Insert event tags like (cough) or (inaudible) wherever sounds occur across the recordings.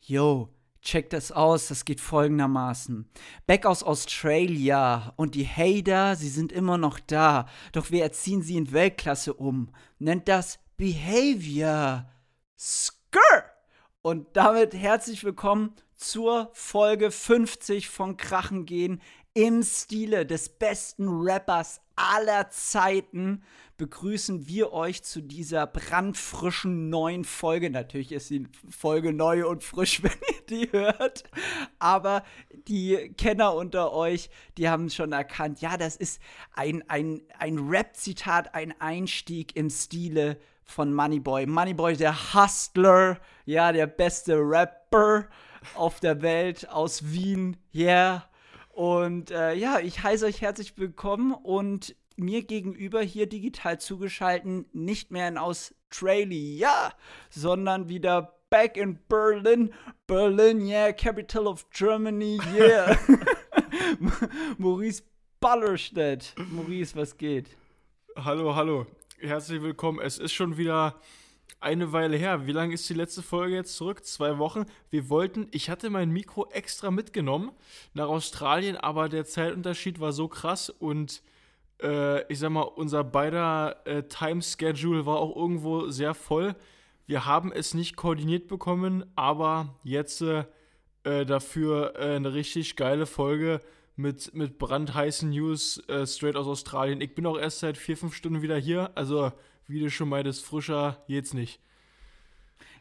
Yo, check das aus, das geht folgendermaßen. Back aus Australia und die Hater, sie sind immer noch da, doch wir erziehen sie in Weltklasse um. Nennt das Behavior. Skrr! Und damit herzlich willkommen zur Folge 50 von Krachen gehen im Stile des besten Rappers aller Zeiten begrüßen wir euch zu dieser brandfrischen neuen Folge. Natürlich ist die Folge neu und frisch, (laughs) wenn ihr die hört. Aber die Kenner unter euch, die haben schon erkannt, ja, das ist ein, ein, ein Rap-Zitat, ein Einstieg im Stile von Moneyboy. Moneyboy, der Hustler, ja, der beste Rapper auf der Welt aus Wien. Yeah. Und äh, ja, ich heiße euch herzlich willkommen und mir gegenüber hier digital zugeschalten, nicht mehr in Australia, sondern wieder back in Berlin. Berlin, yeah, capital of Germany, yeah. (laughs) (laughs) Maurice Ballerstedt. Maurice, was geht? Hallo, hallo. Herzlich willkommen. Es ist schon wieder eine Weile her. Wie lange ist die letzte Folge jetzt zurück? Zwei Wochen. Wir wollten, ich hatte mein Mikro extra mitgenommen nach Australien, aber der Zeitunterschied war so krass und äh, ich sag mal, unser beider äh, Time-Schedule war auch irgendwo sehr voll. Wir haben es nicht koordiniert bekommen, aber jetzt äh, äh dafür äh, eine richtig geile Folge mit, mit brandheißen News äh, straight aus Australien. Ich bin auch erst seit vier, fünf Stunden wieder hier, also wie du schon meintest, frischer jetzt nicht.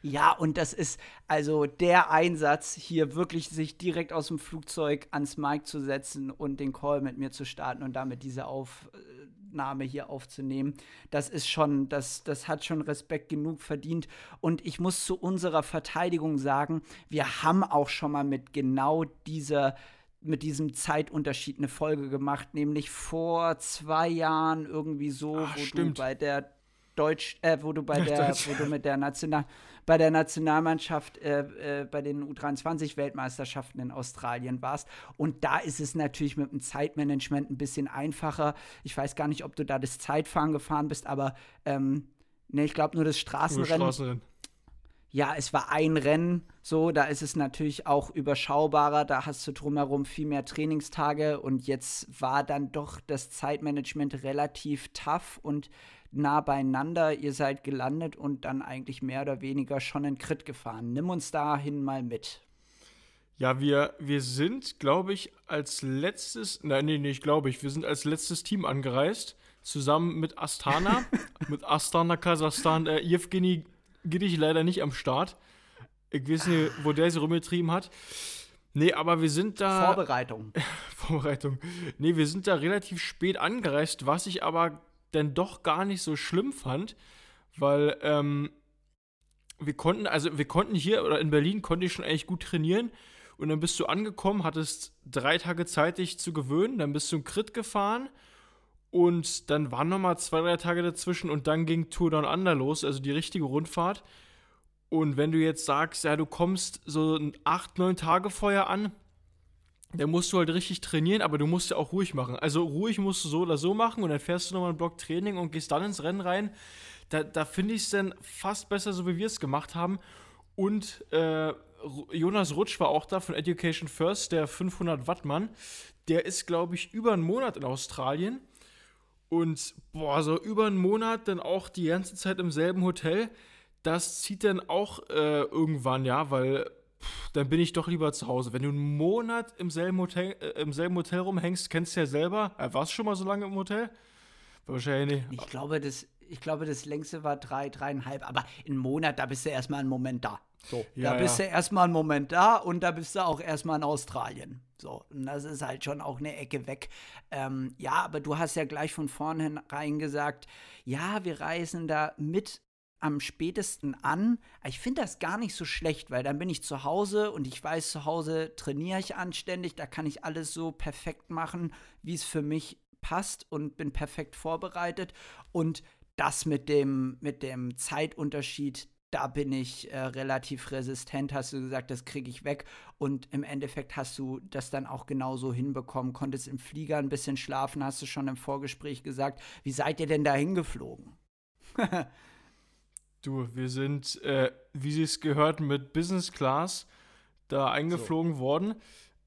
Ja, und das ist also der Einsatz, hier wirklich sich direkt aus dem Flugzeug ans Mic zu setzen und den Call mit mir zu starten und damit diese Aufnahme hier aufzunehmen. Das ist schon, das, das hat schon Respekt genug verdient. Und ich muss zu unserer Verteidigung sagen, wir haben auch schon mal mit genau dieser mit diesem Zeitunterschied eine Folge gemacht, nämlich vor zwei Jahren irgendwie so, Ach, wo stimmt. du bei der Deutsch, äh, wo du bei der, wo du mit der National, bei der Nationalmannschaft äh, äh, bei den U23-Weltmeisterschaften in Australien warst. Und da ist es natürlich mit dem Zeitmanagement ein bisschen einfacher. Ich weiß gar nicht, ob du da das Zeitfahren gefahren bist, aber ähm, ne, ich glaube nur das Straßenrennen. Nur Straßenrennen. Ja, es war ein Rennen, so, da ist es natürlich auch überschaubarer, da hast du drumherum viel mehr Trainingstage und jetzt war dann doch das Zeitmanagement relativ tough und nah beieinander. Ihr seid gelandet und dann eigentlich mehr oder weniger schon in Crit gefahren. Nimm uns dahin mal mit. Ja, wir, wir sind, glaube ich, als letztes, nein, nee, nicht glaube ich, wir sind als letztes Team angereist, zusammen mit Astana, (laughs) mit Astana Kasachstan. Äh, Evgeny Giddich leider nicht am Start. Ich weiß nicht, wo der sich rumgetrieben hat. Nee, aber wir sind da. Vorbereitung. (laughs) Vorbereitung. Nee, wir sind da relativ spät angereist, was ich aber dann doch gar nicht so schlimm fand, weil ähm, wir konnten, also wir konnten hier oder in Berlin konnte ich schon eigentlich gut trainieren und dann bist du angekommen, hattest drei Tage Zeit, dich zu gewöhnen, dann bist du einen Crit gefahren und dann waren nochmal zwei, drei Tage dazwischen und dann ging Tour Down Under los, also die richtige Rundfahrt. Und wenn du jetzt sagst, ja, du kommst so acht, neun Tage vorher an, da musst du halt richtig trainieren, aber du musst ja auch ruhig machen. Also ruhig musst du so oder so machen und dann fährst du nochmal einen Block Training und gehst dann ins Rennen rein. Da, da finde ich es dann fast besser, so wie wir es gemacht haben. Und äh, Jonas Rutsch war auch da von Education First, der 500 Watt Mann. Der ist, glaube ich, über einen Monat in Australien. Und boah, so über einen Monat dann auch die ganze Zeit im selben Hotel. Das zieht dann auch äh, irgendwann, ja, weil dann bin ich doch lieber zu Hause. Wenn du einen Monat im selben Hotel, äh, im selben Hotel rumhängst, kennst du ja selber. Äh, warst du schon mal so lange im Hotel? Wahrscheinlich nicht. Ich glaube, das, ich glaube, das längste war drei, dreieinhalb. Aber einen Monat, da bist du erstmal einen Moment da. So, ja, da bist ja. du erstmal einen Moment da und da bist du auch erstmal in Australien. So, und das ist halt schon auch eine Ecke weg. Ähm, ja, aber du hast ja gleich von vornherein gesagt, ja, wir reisen da mit am spätesten an. Ich finde das gar nicht so schlecht, weil dann bin ich zu Hause und ich weiß, zu Hause trainiere ich anständig, da kann ich alles so perfekt machen, wie es für mich passt und bin perfekt vorbereitet. Und das mit dem, mit dem Zeitunterschied, da bin ich äh, relativ resistent, hast du gesagt, das kriege ich weg. Und im Endeffekt hast du das dann auch genauso hinbekommen, konntest im Flieger ein bisschen schlafen, hast du schon im Vorgespräch gesagt. Wie seid ihr denn da hingeflogen? (laughs) Du, wir sind, äh, wie sie es gehört, mit Business Class da eingeflogen so. worden.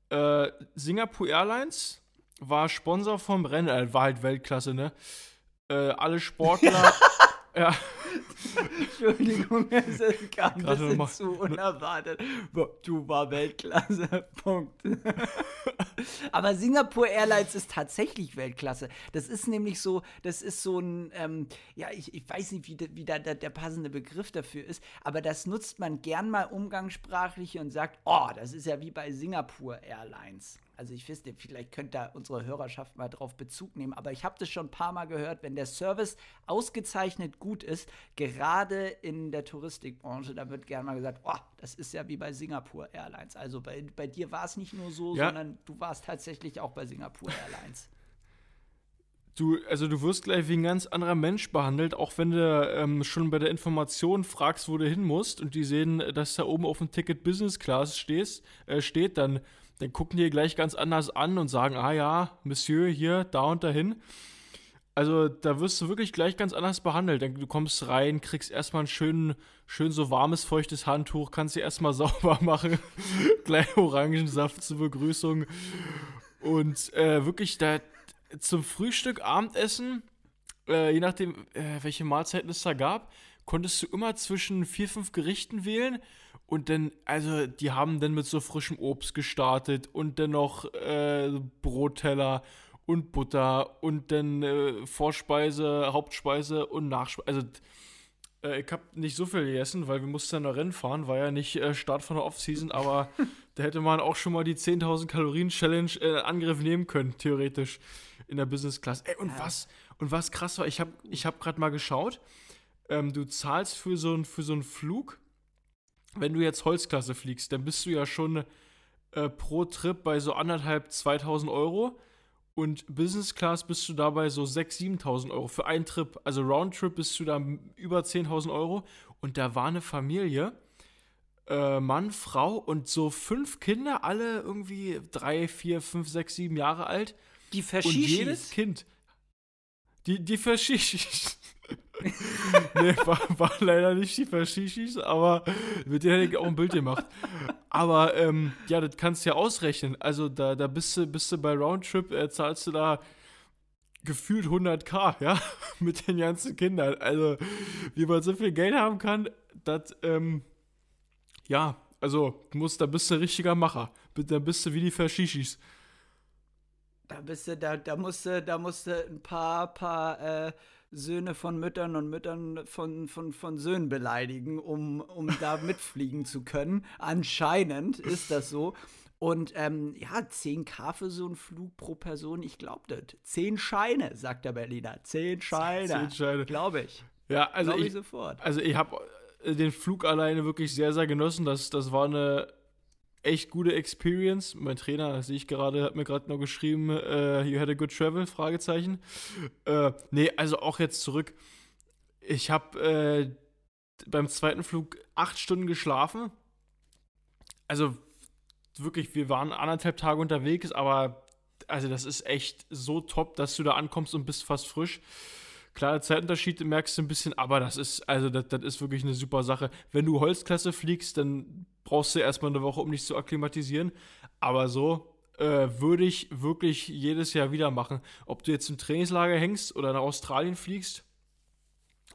Äh, Singapore Airlines war Sponsor vom Rennen, äh, war halt Weltklasse, ne? Äh, alle Sportler. (laughs) ja. (laughs) Entschuldigung, es kam ein bisschen mal, zu unerwartet. Du war Weltklasse. Punkt. (laughs) Aber Singapore Airlines ist tatsächlich Weltklasse. Das ist nämlich so, das ist so ein, ähm, ja, ich, ich weiß nicht, wie, wie da, da, der passende Begriff dafür ist, aber das nutzt man gern mal umgangssprachlich und sagt, oh, das ist ja wie bei Singapore Airlines. Also ich wüsste, vielleicht könnte da unsere Hörerschaft mal drauf Bezug nehmen, aber ich habe das schon ein paar Mal gehört, wenn der Service ausgezeichnet gut ist, gerade in der Touristikbranche, da wird gerne mal gesagt, oh, das ist ja wie bei Singapore Airlines. Also bei, bei dir war es nicht nur so, ja. sondern du warst tatsächlich auch bei Singapore Airlines. (laughs) Du, also du wirst gleich wie ein ganz anderer Mensch behandelt, auch wenn du ähm, schon bei der Information fragst, wo du hin musst und die sehen, dass da oben auf dem Ticket Business Class stehst, äh, steht, dann dann gucken die gleich ganz anders an und sagen, ah ja, Monsieur, hier, da und dahin. Also da wirst du wirklich gleich ganz anders behandelt. Du kommst rein, kriegst erstmal ein schön, schön so warmes, feuchtes Handtuch, kannst dir erstmal (laughs) sauber machen, gleich Orangensaft zur Begrüßung. Und äh, wirklich da zum Frühstück, Abendessen, äh, je nachdem, äh, welche Mahlzeiten es da gab, konntest du immer zwischen vier, fünf Gerichten wählen und dann, also die haben dann mit so frischem Obst gestartet und dann noch äh, Brotteller und Butter und dann äh, Vorspeise, Hauptspeise und Nachspeise. Also äh, ich habe nicht so viel gegessen, weil wir mussten dann noch Rennen fahren, war ja nicht äh, Start von der Offseason, (laughs) aber da hätte man auch schon mal die 10.000 Kalorien Challenge in Angriff nehmen können, theoretisch in der Business Class. Ey, und was und was krass war, ich habe ich habe gerade mal geschaut, ähm, du zahlst für so ein für so einen Flug wenn du jetzt Holzklasse fliegst, dann bist du ja schon äh, pro Trip bei so anderthalb, 2000 Euro. Und Business Class bist du dabei so 6.000, 7.000 Euro für einen Trip. Also Roundtrip bist du da über 10.000 Euro. Und da war eine Familie, äh, Mann, Frau und so fünf Kinder, alle irgendwie drei, vier, fünf, sechs, sieben Jahre alt. Die Verschischis. Und jedes Kind. Die, die Verschischis. Nee, war, war, leider nicht die Verschischis, aber mit denen hätte ich auch ein Bild gemacht. Aber ähm, ja, das kannst du ja ausrechnen. Also da, da bist, du, bist du bei Roundtrip, äh, zahlst du da gefühlt 100k, ja, (laughs) mit den ganzen Kindern. Also, wie man so viel Geld haben kann, das, ähm, ja, also, musst, da bist du ein richtiger Macher. Da bist du wie die Verschischis. Da bist du, da, da musst du, da musst du ein paar, paar, äh, Söhne von Müttern und Müttern von, von, von Söhnen beleidigen, um, um da (laughs) mitfliegen zu können. Anscheinend ist das so. Und ähm, ja, 10k für so einen Flug pro Person, ich glaube das. 10 Scheine, sagt der Berliner. 10 Scheine. 10 Scheine. Glaube ich. Ja, also ich, ich, sofort. Also ich habe äh, den Flug alleine wirklich sehr, sehr genossen. Das, das war eine echt gute Experience. Mein Trainer, das sehe ich gerade, hat mir gerade noch geschrieben, uh, you had a good travel, Fragezeichen. Uh, nee, also auch jetzt zurück. Ich habe äh, beim zweiten Flug acht Stunden geschlafen. Also wirklich, wir waren anderthalb Tage unterwegs, aber also das ist echt so top, dass du da ankommst und bist fast frisch. Klar, der Zeitunterschied merkst du ein bisschen, aber das ist, also das, das ist wirklich eine super Sache. Wenn du Holzklasse fliegst, dann brauchst du erstmal eine Woche, um dich zu akklimatisieren. Aber so äh, würde ich wirklich jedes Jahr wieder machen. Ob du jetzt im Trainingslager hängst oder nach Australien fliegst,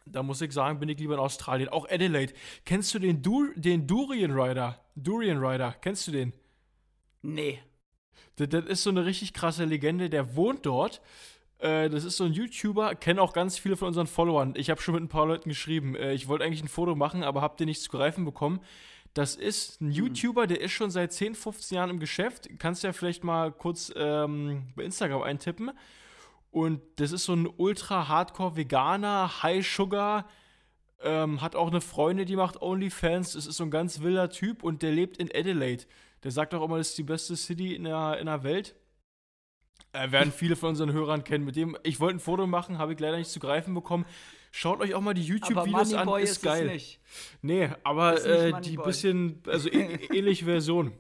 da muss ich sagen, bin ich lieber in Australien. Auch Adelaide. Kennst du den, du den Durian Rider? Durian Rider, kennst du den? Nee. Das, das ist so eine richtig krasse Legende, der wohnt dort. Äh, das ist so ein YouTuber, kenne auch ganz viele von unseren Followern. Ich habe schon mit ein paar Leuten geschrieben. Äh, ich wollte eigentlich ein Foto machen, aber habt ihr nichts zu greifen bekommen. Das ist ein hm. YouTuber, der ist schon seit 10, 15 Jahren im Geschäft. Kannst ja vielleicht mal kurz ähm, bei Instagram eintippen. Und das ist so ein ultra-hardcore-Veganer, High-Sugar, ähm, hat auch eine Freundin, die macht OnlyFans. Das ist so ein ganz wilder Typ und der lebt in Adelaide. Der sagt auch immer, das ist die beste City in der, in der Welt. Äh, werden viele von unseren Hörern kennen. Mit dem, ich wollte ein Foto machen, habe ich leider nicht zu greifen bekommen. Schaut euch auch mal die YouTube-Videos an, ist, ist geil. Nicht. Nee, aber äh, die bisschen, also (laughs) ähnliche Version.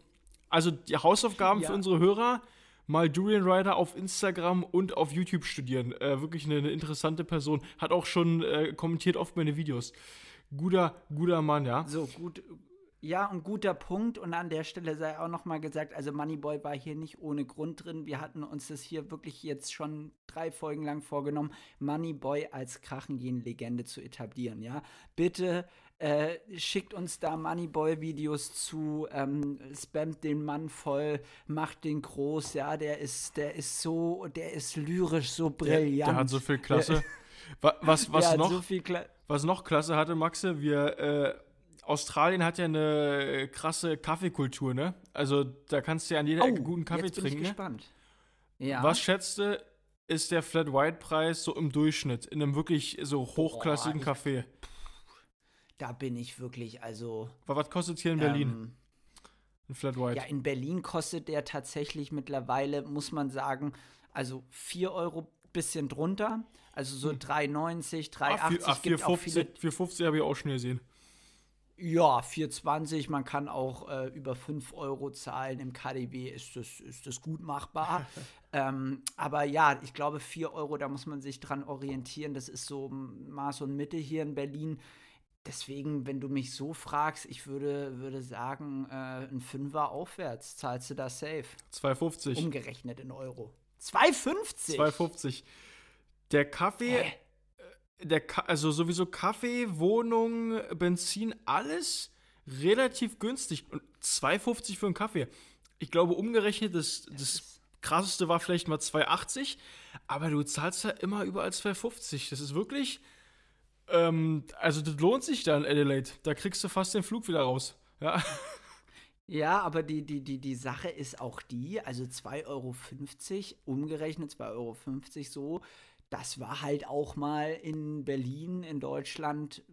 Also die Hausaufgaben ja. für unsere Hörer, mal Durian Rider auf Instagram und auf YouTube studieren. Äh, wirklich eine, eine, interessante Person. Hat auch schon äh, kommentiert oft meine Videos. Guter, guter Mann, ja. So, gut, Ja, ein guter Punkt. Und an der Stelle sei auch noch mal gesagt, also Moneyboy war hier nicht ohne Grund drin. Wir hatten uns das hier wirklich jetzt schon drei Folgen lang vorgenommen, Moneyboy als Krachengehen-Legende zu etablieren. Ja, bitte äh, schickt uns da Moneyboy-Videos zu, ähm, spamt den Mann voll, macht den groß. Ja, der ist, der ist so, der ist lyrisch so brillant. Der, der hat so viel Klasse. (laughs) was, was, noch, so was noch klasse hatte, Maxe, wir äh, Australien hat ja eine krasse Kaffeekultur, ne? Also da kannst du ja an jeder oh, Ecke guten Kaffee jetzt bin trinken. Ich ne? gespannt. Ja. Was schätzt du, ist der Flat White Preis so im Durchschnitt in einem wirklich so hochklassigen Boah, Café? Da bin ich wirklich, also. Was kostet hier in Berlin? Ähm, ein Flat White. Ja, in Berlin kostet der tatsächlich mittlerweile, muss man sagen, also 4 Euro bisschen drunter. Also so hm. 3,90, 3,80. Ach, 4,50 4,50 habe ich auch schon gesehen. Ja, 4,20. Man kann auch äh, über 5 Euro zahlen. Im KDW ist das, ist das gut machbar. (laughs) ähm, aber ja, ich glaube, 4 Euro, da muss man sich dran orientieren. Das ist so Maß und Mitte hier in Berlin. Deswegen, wenn du mich so fragst, ich würde, würde sagen, äh, ein Fünfer aufwärts zahlst du da safe. 2,50. Umgerechnet in Euro. 2,50? 2,50. Der Kaffee. Hä? Der, also sowieso Kaffee, Wohnung, Benzin, alles relativ günstig. Und 2,50 für einen Kaffee. Ich glaube, umgerechnet, das, das krasseste war vielleicht mal 2,80, aber du zahlst ja immer überall 2,50. Das ist wirklich. Ähm, also, das lohnt sich dann, Adelaide. Da kriegst du fast den Flug wieder raus. Ja. Ja, aber die, die, die, die Sache ist auch die, also 2,50 Euro, umgerechnet 2,50 Euro so, das war halt auch mal in Berlin, in Deutschland,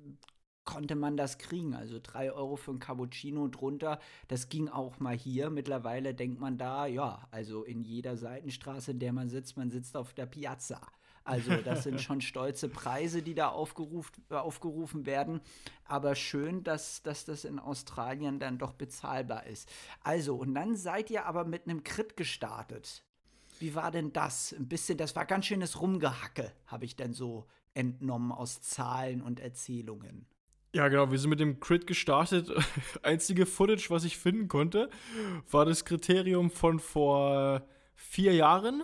konnte man das kriegen. Also drei Euro für ein Cappuccino drunter, das ging auch mal hier. Mittlerweile denkt man da, ja, also in jeder Seitenstraße, in der man sitzt, man sitzt auf der Piazza. Also das sind (laughs) schon stolze Preise, die da aufgerufen, aufgerufen werden. Aber schön, dass, dass das in Australien dann doch bezahlbar ist. Also, und dann seid ihr aber mit einem Crit gestartet. Wie war denn das? Ein bisschen, das war ganz schönes Rumgehacke, habe ich dann so entnommen aus Zahlen und Erzählungen. Ja, genau, wir sind mit dem Crit gestartet. (laughs) Einzige Footage, was ich finden konnte, war das Kriterium von vor vier Jahren,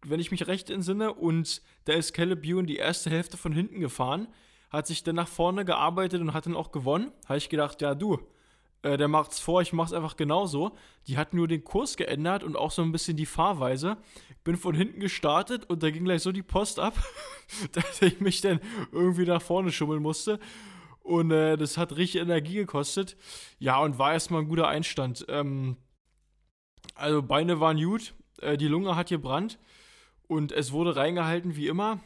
wenn ich mich recht entsinne. Und da ist Caleb die erste Hälfte von hinten gefahren, hat sich dann nach vorne gearbeitet und hat dann auch gewonnen. Habe ich gedacht, ja, du, äh, der macht's vor, ich mach's einfach genauso. Die hat nur den Kurs geändert und auch so ein bisschen die Fahrweise. Bin von hinten gestartet und da ging gleich so die Post ab, (laughs) dass ich mich dann irgendwie nach vorne schummeln musste. Und äh, das hat richtig Energie gekostet. Ja, und war erstmal ein guter Einstand. Ähm, also Beine waren gut, äh, die Lunge hat gebrannt und es wurde reingehalten wie immer.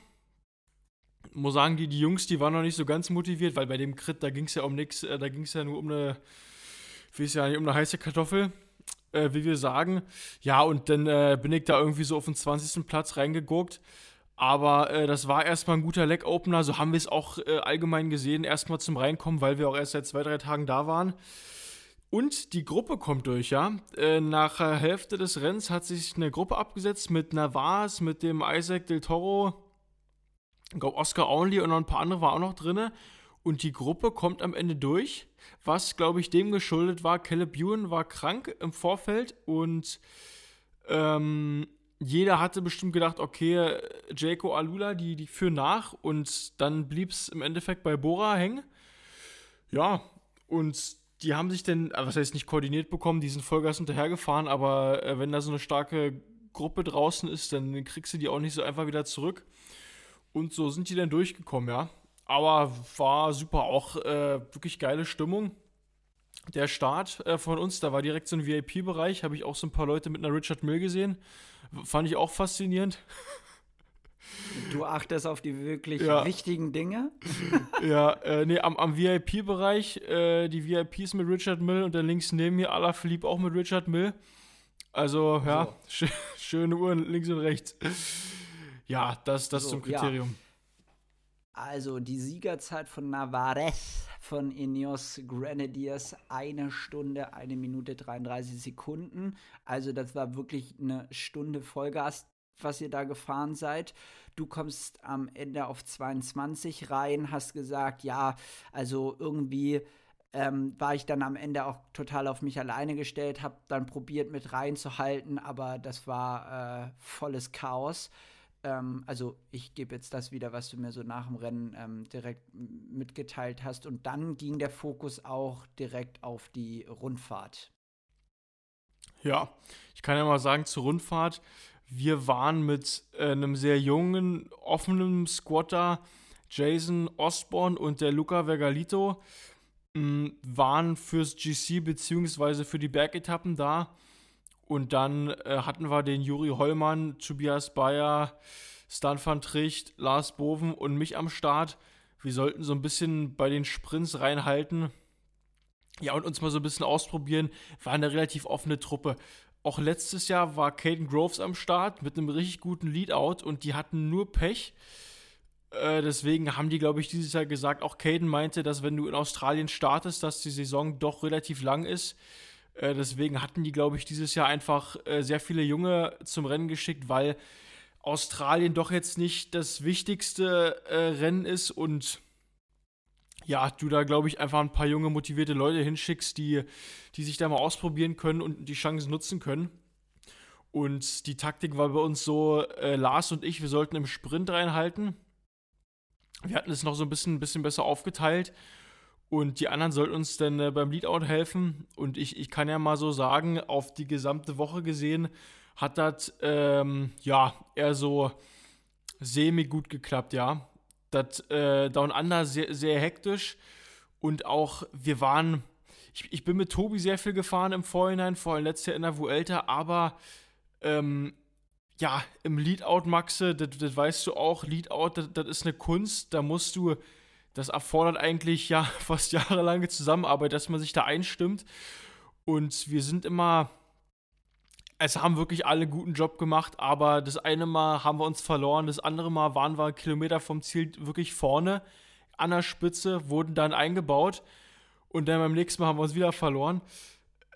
Muss sagen, die, die Jungs, die waren noch nicht so ganz motiviert, weil bei dem Crit, da ging es ja um nichts, äh, da ging es ja nur um eine wie es ja nicht um eine heiße Kartoffel, äh, wie wir sagen. Ja, und dann äh, bin ich da irgendwie so auf den 20. Platz reingeguckt. Aber äh, das war erstmal ein guter Leg-Opener. So haben wir es auch äh, allgemein gesehen, erstmal zum Reinkommen, weil wir auch erst seit zwei, drei Tagen da waren. Und die Gruppe kommt durch, ja. Äh, nach der Hälfte des Rennens hat sich eine Gruppe abgesetzt mit Navas, mit dem Isaac Del Toro, ich glaube Oscar Only und noch ein paar andere waren auch noch drin. Und die Gruppe kommt am Ende durch, was, glaube ich, dem geschuldet war. Caleb Ewan war krank im Vorfeld und ähm, jeder hatte bestimmt gedacht, okay, Jaco Alula, die, die führen nach und dann blieb es im Endeffekt bei Bora hängen. Ja, und die haben sich dann, was heißt nicht koordiniert bekommen, die sind Vollgas hinterhergefahren, aber äh, wenn da so eine starke Gruppe draußen ist, dann kriegst du die auch nicht so einfach wieder zurück. Und so sind die dann durchgekommen, ja. Aber war super, auch äh, wirklich geile Stimmung. Der Start äh, von uns, da war direkt so ein VIP-Bereich, habe ich auch so ein paar Leute mit einer Richard Mill gesehen. Fand ich auch faszinierend. Du achtest auf die wirklich ja. wichtigen Dinge? (laughs) ja, äh, nee, am, am VIP-Bereich, äh, die VIPs mit Richard Mill und dann links neben mir Alaphilippe auch mit Richard Mill. Also, ja, so. sch (laughs) schöne Uhren links und rechts. Ja, das, das so, zum Kriterium. Ja. Also die Siegerzeit von Navarez von Ineos Grenadiers eine Stunde, eine Minute 33 Sekunden. Also das war wirklich eine Stunde Vollgas, was ihr da gefahren seid. Du kommst am Ende auf 22 rein, hast gesagt, ja, also irgendwie ähm, war ich dann am Ende auch total auf mich alleine gestellt, habe dann probiert mit reinzuhalten, aber das war äh, volles Chaos. Ähm, also ich gebe jetzt das wieder, was du mir so nach dem Rennen ähm, direkt mitgeteilt hast. Und dann ging der Fokus auch direkt auf die Rundfahrt. Ja, ich kann ja mal sagen zur Rundfahrt. Wir waren mit äh, einem sehr jungen, offenen Squatter, Jason Osborne und der Luca Vergalito waren fürs GC beziehungsweise für die Bergetappen da. Und dann äh, hatten wir den Juri Hollmann, Tobias Bayer, Stan van Tricht, Lars Boven und mich am Start. Wir sollten so ein bisschen bei den Sprints reinhalten. Ja, und uns mal so ein bisschen ausprobieren. War eine relativ offene Truppe. Auch letztes Jahr war Caden Groves am Start mit einem richtig guten Leadout und die hatten nur Pech. Äh, deswegen haben die, glaube ich, dieses Jahr gesagt, auch Caden meinte, dass wenn du in Australien startest, dass die Saison doch relativ lang ist. Äh, deswegen hatten die, glaube ich, dieses Jahr einfach äh, sehr viele Junge zum Rennen geschickt, weil Australien doch jetzt nicht das wichtigste äh, Rennen ist und ja, du da, glaube ich, einfach ein paar junge, motivierte Leute hinschickst, die, die sich da mal ausprobieren können und die Chancen nutzen können. Und die Taktik war bei uns so, äh, Lars und ich, wir sollten im Sprint reinhalten wir hatten es noch so ein bisschen, bisschen besser aufgeteilt. Und die anderen sollten uns dann äh, beim Leadout helfen. Und ich, ich kann ja mal so sagen, auf die gesamte Woche gesehen hat das ähm, ja eher so semi gut geklappt, ja. Das äh, Down Under sehr, sehr hektisch. Und auch wir waren, ich, ich bin mit Tobi sehr viel gefahren im Vorhinein, vor allem letztes Jahr in der Vuelta, aber ähm, ja, im Leadout, Maxe, das, weißt du auch, Leadout, das ist eine Kunst, da musst du, das erfordert eigentlich ja (laughs) fast jahrelange Zusammenarbeit, dass man sich da einstimmt. Und wir sind immer, es haben wirklich alle einen guten Job gemacht, aber das eine Mal haben wir uns verloren, das andere Mal waren wir Kilometer vom Ziel wirklich vorne an der Spitze, wurden dann eingebaut und dann beim nächsten Mal haben wir uns wieder verloren.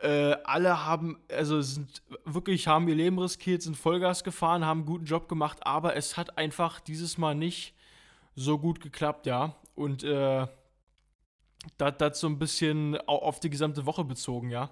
Äh, alle haben, also sind wirklich, haben ihr Leben riskiert, sind Vollgas gefahren, haben einen guten Job gemacht, aber es hat einfach dieses Mal nicht so gut geklappt, ja. Und äh, das so ein bisschen auf die gesamte Woche bezogen, ja.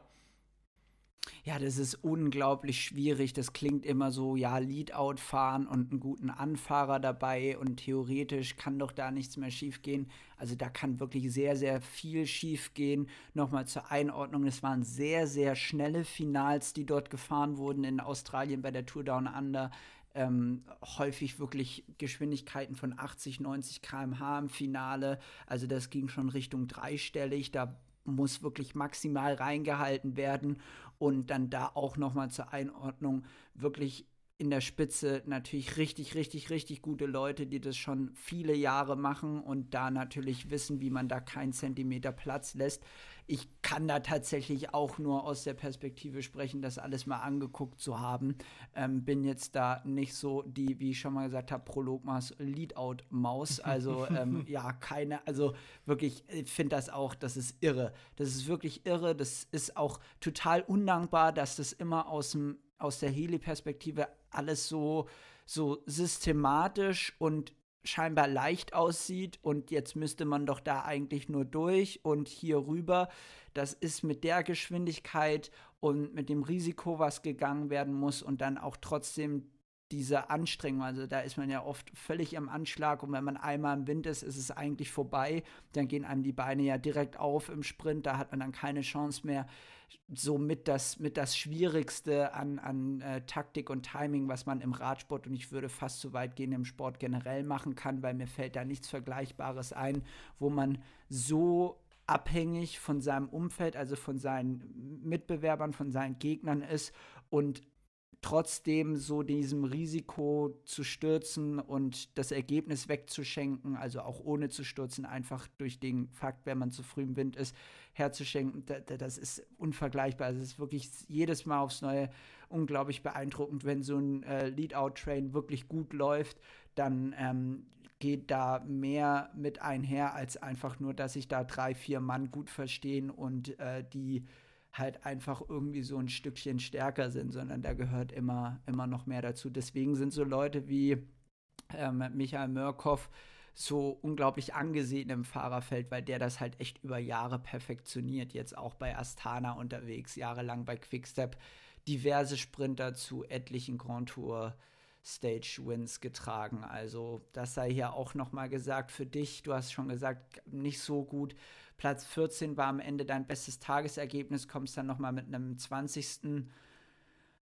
Ja, das ist unglaublich schwierig. Das klingt immer so, ja, Leadout fahren und einen guten Anfahrer dabei und theoretisch kann doch da nichts mehr schiefgehen. Also da kann wirklich sehr, sehr viel schiefgehen. Nochmal zur Einordnung, es waren sehr, sehr schnelle Finals, die dort gefahren wurden in Australien bei der Tour Down Under. Ähm, häufig wirklich Geschwindigkeiten von 80, 90 km/h im Finale. Also das ging schon Richtung dreistellig. Da muss wirklich maximal reingehalten werden und dann da auch noch mal zur Einordnung wirklich in der Spitze natürlich richtig, richtig, richtig gute Leute, die das schon viele Jahre machen und da natürlich wissen, wie man da keinen Zentimeter Platz lässt. Ich kann da tatsächlich auch nur aus der Perspektive sprechen, das alles mal angeguckt zu haben. Ähm, bin jetzt da nicht so die, wie ich schon mal gesagt habe, Prologmas Leadout-Maus. Also ähm, (laughs) ja, keine, also wirklich, ich finde das auch, das ist irre. Das ist wirklich irre. Das ist auch total undankbar, dass das immer aus dem aus der Heli-Perspektive alles so, so systematisch und scheinbar leicht aussieht und jetzt müsste man doch da eigentlich nur durch und hier rüber. Das ist mit der Geschwindigkeit und mit dem Risiko, was gegangen werden muss und dann auch trotzdem diese Anstrengung, also da ist man ja oft völlig am Anschlag und wenn man einmal im Wind ist, ist es eigentlich vorbei. Dann gehen einem die Beine ja direkt auf im Sprint, da hat man dann keine Chance mehr. So mit das, mit das Schwierigste an, an äh, Taktik und Timing, was man im Radsport und ich würde fast so weit gehen im Sport generell machen kann, weil mir fällt da nichts Vergleichbares ein, wo man so abhängig von seinem Umfeld, also von seinen Mitbewerbern, von seinen Gegnern ist und trotzdem so diesem Risiko zu stürzen und das Ergebnis wegzuschenken, also auch ohne zu stürzen, einfach durch den Fakt, wenn man zu früh im Wind ist, herzuschenken, das ist unvergleichbar. Also es ist wirklich jedes Mal aufs Neue unglaublich beeindruckend, wenn so ein äh, Lead-Out-Train wirklich gut läuft, dann ähm, geht da mehr mit einher, als einfach nur, dass sich da drei, vier Mann gut verstehen und äh, die halt einfach irgendwie so ein Stückchen stärker sind, sondern da gehört immer, immer noch mehr dazu. Deswegen sind so Leute wie ähm, Michael Mörkow so unglaublich angesehen im Fahrerfeld, weil der das halt echt über Jahre perfektioniert. Jetzt auch bei Astana unterwegs, jahrelang bei Quickstep, diverse Sprinter zu etlichen Grand Tour Stage Wins getragen. Also das sei hier auch noch mal gesagt für dich. Du hast schon gesagt, nicht so gut. Platz 14 war am Ende dein bestes Tagesergebnis, kommst dann noch mal mit einem 20.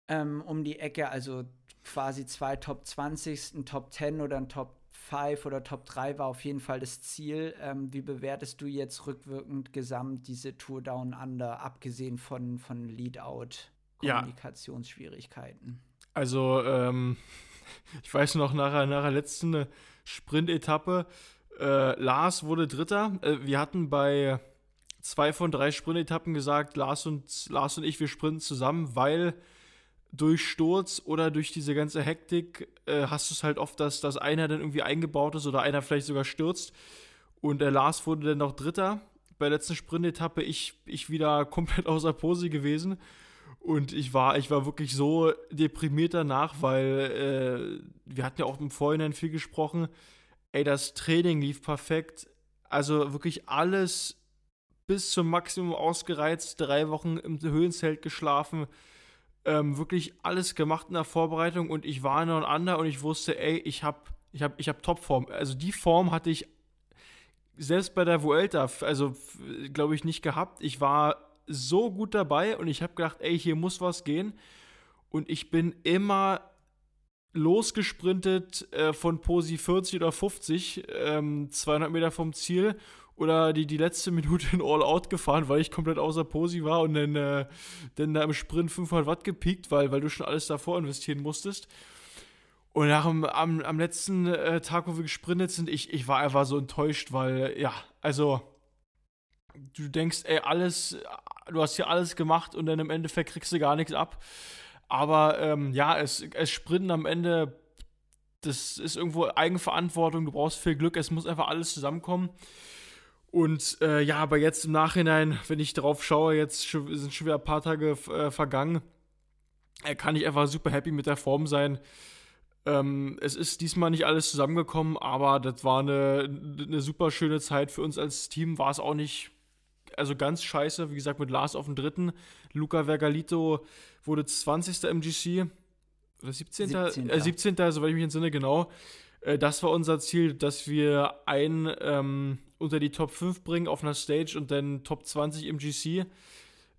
Ähm, um die Ecke, also quasi zwei Top 20, ein Top 10 oder ein Top 5 oder Top 3 war auf jeden Fall das Ziel. Ähm, wie bewertest du jetzt rückwirkend gesamt diese Tour Down Under, abgesehen von, von Lead-Out-Kommunikationsschwierigkeiten? Ja. Also, ähm, (laughs) ich weiß noch, nach, nach der letzten Sprint-Etappe, äh, Lars wurde Dritter. Äh, wir hatten bei zwei von drei Sprint-Etappen gesagt, Lars und, Lars und ich, wir sprinten zusammen, weil durch Sturz oder durch diese ganze Hektik äh, hast du es halt oft, dass, dass einer dann irgendwie eingebaut ist oder einer vielleicht sogar stürzt. Und der Lars wurde dann noch Dritter bei der letzten Sprint-Etappe. Ich, ich wieder (laughs) komplett außer Pose gewesen. Und ich war, ich war wirklich so deprimiert danach, weil äh, wir hatten ja auch im Vorhinein viel gesprochen. Ey, das Training lief perfekt. Also wirklich alles bis zum Maximum ausgereizt, drei Wochen im Höhenzelt geschlafen, ähm, wirklich alles gemacht in der Vorbereitung und ich war noch under und ich wusste, ey, ich hab, ich hab, ich hab Topform. Also die Form hatte ich selbst bei der Vuelta, also glaube ich, nicht gehabt. Ich war so gut dabei und ich habe gedacht, ey, hier muss was gehen. Und ich bin immer losgesprintet äh, von Posi 40 oder 50, ähm, 200 Meter vom Ziel oder die, die letzte Minute in All-Out gefahren, weil ich komplett außer Posi war und dann, äh, dann da im Sprint 500 Watt gepiekt, weil, weil du schon alles davor investieren musstest. Und nach dem, am, am letzten äh, Tag, wo wir gesprintet sind, ich, ich war einfach so enttäuscht, weil, ja, also, du denkst, ey, alles, du hast hier alles gemacht und dann im Endeffekt kriegst du gar nichts ab. Aber ähm, ja, es, es Sprinten am Ende, das ist irgendwo Eigenverantwortung, du brauchst viel Glück, es muss einfach alles zusammenkommen. Und äh, ja, aber jetzt im Nachhinein, wenn ich darauf schaue, jetzt sind schon wieder ein paar Tage äh, vergangen, äh, kann ich einfach super happy mit der Form sein. Ähm, es ist diesmal nicht alles zusammengekommen, aber das war eine, eine super schöne Zeit für uns als Team. War es auch nicht also ganz scheiße. Wie gesagt, mit Lars auf dem dritten. Luca Vergalito wurde 20. MGC. Oder 17. 17. Äh, 17. soweit ich mich entsinne, genau. Äh, das war unser Ziel, dass wir einen ähm, unter die Top 5 bringen auf einer Stage und dann Top 20 im GC.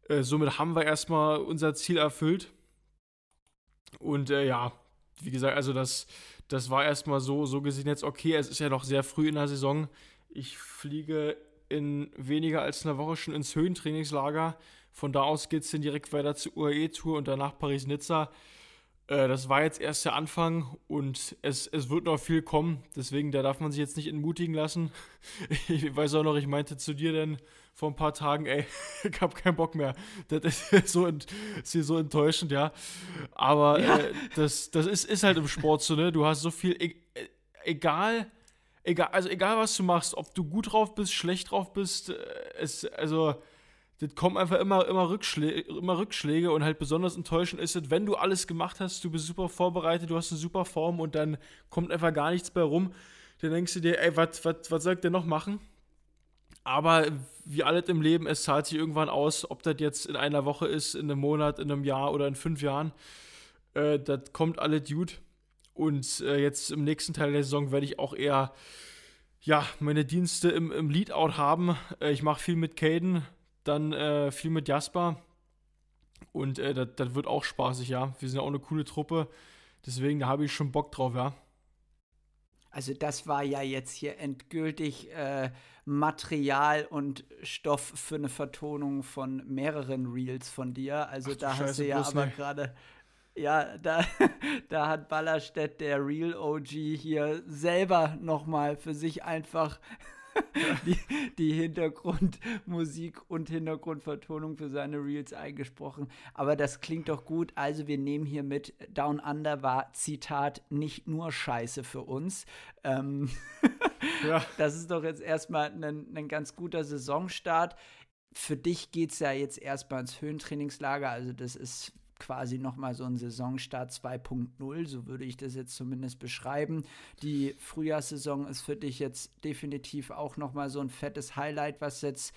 Äh, somit haben wir erstmal unser Ziel erfüllt. Und äh, ja, wie gesagt, also das, das war erstmal so, so gesehen jetzt okay. Es ist ja noch sehr früh in der Saison. Ich fliege in weniger als einer Woche schon ins Höhentrainingslager. Von da aus geht es dann direkt weiter zur UAE-Tour und danach Paris-Nizza. Äh, das war jetzt erst der Anfang und es, es wird noch viel kommen. Deswegen, da darf man sich jetzt nicht entmutigen lassen. (laughs) Ich weiß auch noch, ich meinte zu dir dann vor ein paar Tagen, ey, (laughs) ich hab keinen Bock mehr. Das ist, (laughs) so, ist hier so enttäuschend, ja. Aber ja. Äh, das, das ist, ist halt im Sport so, ne? Du hast so viel, e egal, egal, also egal was du machst, ob du gut drauf bist, schlecht drauf bist, äh, es, also das kommen einfach immer, immer, Rückschläge, immer Rückschläge und halt besonders enttäuschend ist es, wenn du alles gemacht hast, du bist super vorbereitet, du hast eine super Form und dann kommt einfach gar nichts bei rum. Dann denkst du dir, ey, was soll ich denn noch machen? Aber wie alles im Leben, es zahlt sich irgendwann aus, ob das jetzt in einer Woche ist, in einem Monat, in einem Jahr oder in fünf Jahren. Äh, das kommt alle Dude. Und äh, jetzt im nächsten Teil der Saison werde ich auch eher ja, meine Dienste im, im Leadout haben. Äh, ich mache viel mit Caden, dann äh, viel mit Jasper. Und äh, das, das wird auch spaßig, ja. Wir sind ja auch eine coole Truppe. Deswegen, da habe ich schon Bock drauf, ja. Also das war ja jetzt hier endgültig äh, Material und Stoff für eine Vertonung von mehreren Reels von dir. Also Ach, da hast Scheiße, du ja aber gerade ja, da, (laughs) da hat Ballerstedt, der Real OG, hier selber nochmal für sich einfach (laughs) die, die Hintergrundmusik und Hintergrundvertonung für seine Reels eingesprochen. Aber das klingt doch gut. Also wir nehmen hier mit, Down Under war, Zitat, nicht nur Scheiße für uns. Ähm (laughs) ja. Das ist doch jetzt erstmal ein, ein ganz guter Saisonstart. Für dich geht es ja jetzt erstmal ins Höhentrainingslager. Also das ist quasi nochmal so ein Saisonstart 2.0, so würde ich das jetzt zumindest beschreiben. Die Frühjahrssaison ist für dich jetzt definitiv auch nochmal so ein fettes Highlight, was jetzt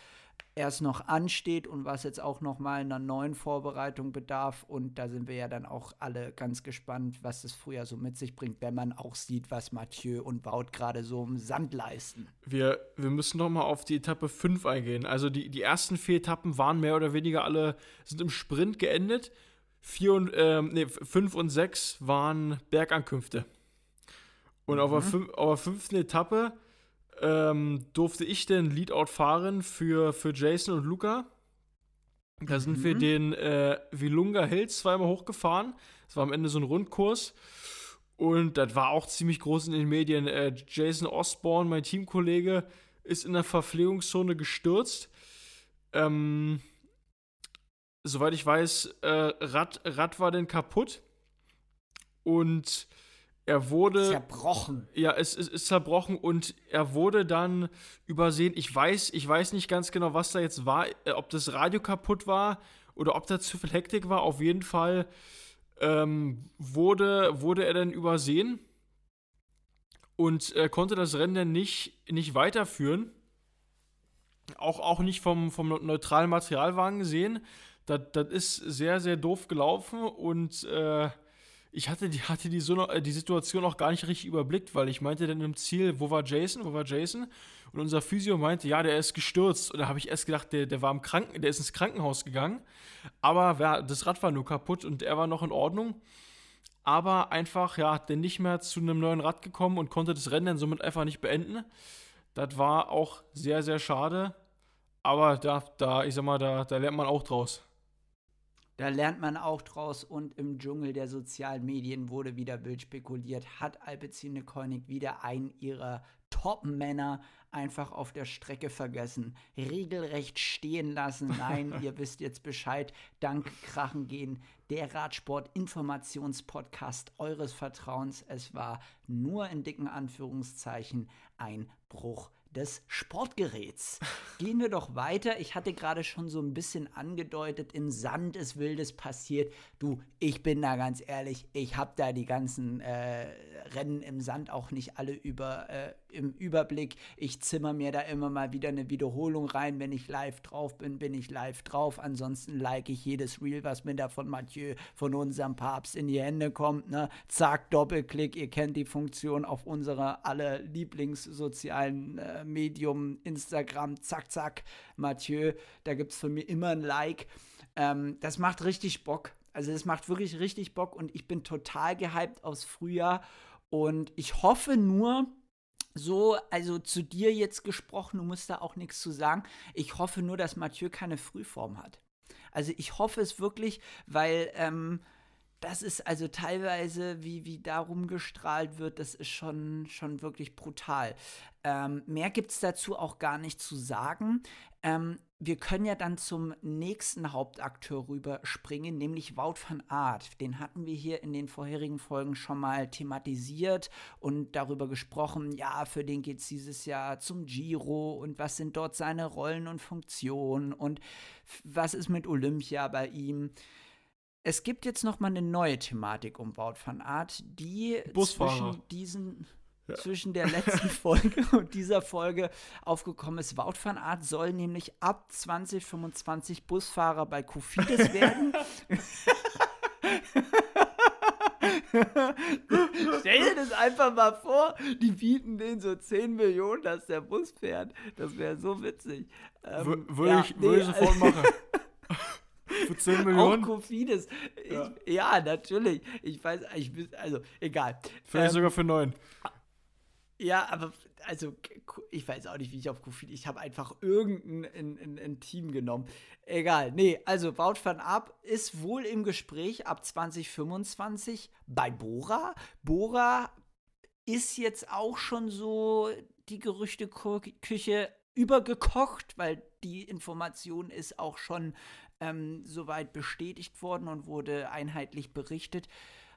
erst noch ansteht und was jetzt auch noch mal einer neuen Vorbereitung bedarf. Und da sind wir ja dann auch alle ganz gespannt, was das Frühjahr so mit sich bringt, wenn man auch sieht, was Mathieu und Wout gerade so im Sand leisten. Wir, wir müssen noch mal auf die Etappe 5 eingehen. Also die, die ersten vier Etappen waren mehr oder weniger alle, sind im Sprint geendet. Vier und, ähm, nee, fünf und sechs waren Bergankünfte. Und mhm. auf, der, mhm. auf der fünften Etappe ähm, durfte ich den Leadout fahren für, für Jason und Luca. Da mhm. sind wir mhm. den äh, Vilunga Hills zweimal hochgefahren. Das war am Ende so ein Rundkurs. Und das war auch ziemlich groß in den Medien. Äh, Jason Osborne, mein Teamkollege, ist in der Verpflegungszone gestürzt. Ähm, soweit ich weiß, äh, Rad, Rad war denn kaputt. Und er wurde. Zerbrochen. Ja, es, es, ist zerbrochen und er wurde dann übersehen. Ich weiß, ich weiß nicht ganz genau, was da jetzt war, äh, ob das Radio kaputt war oder ob da zu viel Hektik war. Auf jeden Fall ähm, wurde, wurde er dann übersehen und äh, konnte das Rennen dann nicht, nicht weiterführen. Auch, auch nicht vom, vom neutralen Materialwagen gesehen. Das, das ist sehr, sehr doof gelaufen und äh, ich hatte die, hatte die, äh, die Situation auch gar nicht richtig überblickt, weil ich meinte dann im Ziel, wo war Jason, wo war Jason? Und unser Physio meinte, ja, der ist gestürzt. Und da habe ich erst gedacht, der, der war im Kranken, der ist ins Krankenhaus gegangen. Aber ja, das Rad war nur kaputt und er war noch in Ordnung. Aber einfach, ja, denn nicht mehr zu einem neuen Rad gekommen und konnte das Rennen dann somit einfach nicht beenden. Das war auch sehr, sehr schade. Aber da, da, ich sag mal, da, da lernt man auch draus. Da lernt man auch draus und im Dschungel der sozialen Medien wurde wieder wild spekuliert. Hat Alpecin Koenig wieder einen ihrer Top-Männer einfach auf der Strecke vergessen, regelrecht stehen lassen. Nein, (laughs) ihr wisst jetzt Bescheid. Dank Krachen gehen, der Radsport-Informationspodcast eures Vertrauens. Es war nur in dicken Anführungszeichen ein Bruch des Sportgeräts. Gehen wir doch weiter. Ich hatte gerade schon so ein bisschen angedeutet, im Sand ist Wildes passiert. Du, ich bin da ganz ehrlich, ich habe da die ganzen äh, Rennen im Sand auch nicht alle über, äh, im Überblick. Ich zimmer mir da immer mal wieder eine Wiederholung rein. Wenn ich live drauf bin, bin ich live drauf. Ansonsten like ich jedes Reel, was mir da von Mathieu, von unserem Papst in die Hände kommt. Ne? Zack, Doppelklick. Ihr kennt die Funktion auf unserer alle Lieblingssozialen äh, Medium, Instagram. Zack, zack, Mathieu. Da gibt es von mir immer ein Like. Ähm, das macht richtig Bock. Also es macht wirklich richtig Bock und ich bin total gehypt aufs Frühjahr und ich hoffe nur, so, also zu dir jetzt gesprochen, du musst da auch nichts zu sagen. Ich hoffe nur, dass Mathieu keine Frühform hat. Also ich hoffe es wirklich, weil ähm, das ist also teilweise, wie, wie da rumgestrahlt wird, das ist schon, schon wirklich brutal. Ähm, mehr gibt es dazu auch gar nicht zu sagen. Ähm, wir können ja dann zum nächsten Hauptakteur rüberspringen, nämlich Wout van Aert. Den hatten wir hier in den vorherigen Folgen schon mal thematisiert und darüber gesprochen, ja, für den geht es dieses Jahr zum Giro und was sind dort seine Rollen und Funktionen und was ist mit Olympia bei ihm. Es gibt jetzt noch mal eine neue Thematik um Wout van Aert, die Busfahrer. zwischen diesen ja. zwischen der letzten (laughs) Folge und dieser Folge aufgekommen ist. Wout van Aert soll nämlich ab 2025 Busfahrer bei Kofidis (laughs) werden. (laughs) Stell dir das einfach mal vor, die bieten den so 10 Millionen, dass der Bus fährt. Das wäre so witzig. Ähm, würde ja, ich, nee, würd ich sofort machen. Für 10 Millionen? Auch Kofidis. Ja. ja. natürlich. Ich weiß, ich, also egal. Vielleicht ähm, sogar für 9. Ja, aber also ich weiß auch nicht, wie ich auf Kofid. Ich habe einfach irgendein in, in, in Team genommen. Egal. Nee, also Wout van Ab ist wohl im Gespräch ab 2025 bei Bora. Bora ist jetzt auch schon so die Gerüchteküche übergekocht, weil die Information ist auch schon ähm, soweit bestätigt worden und wurde einheitlich berichtet.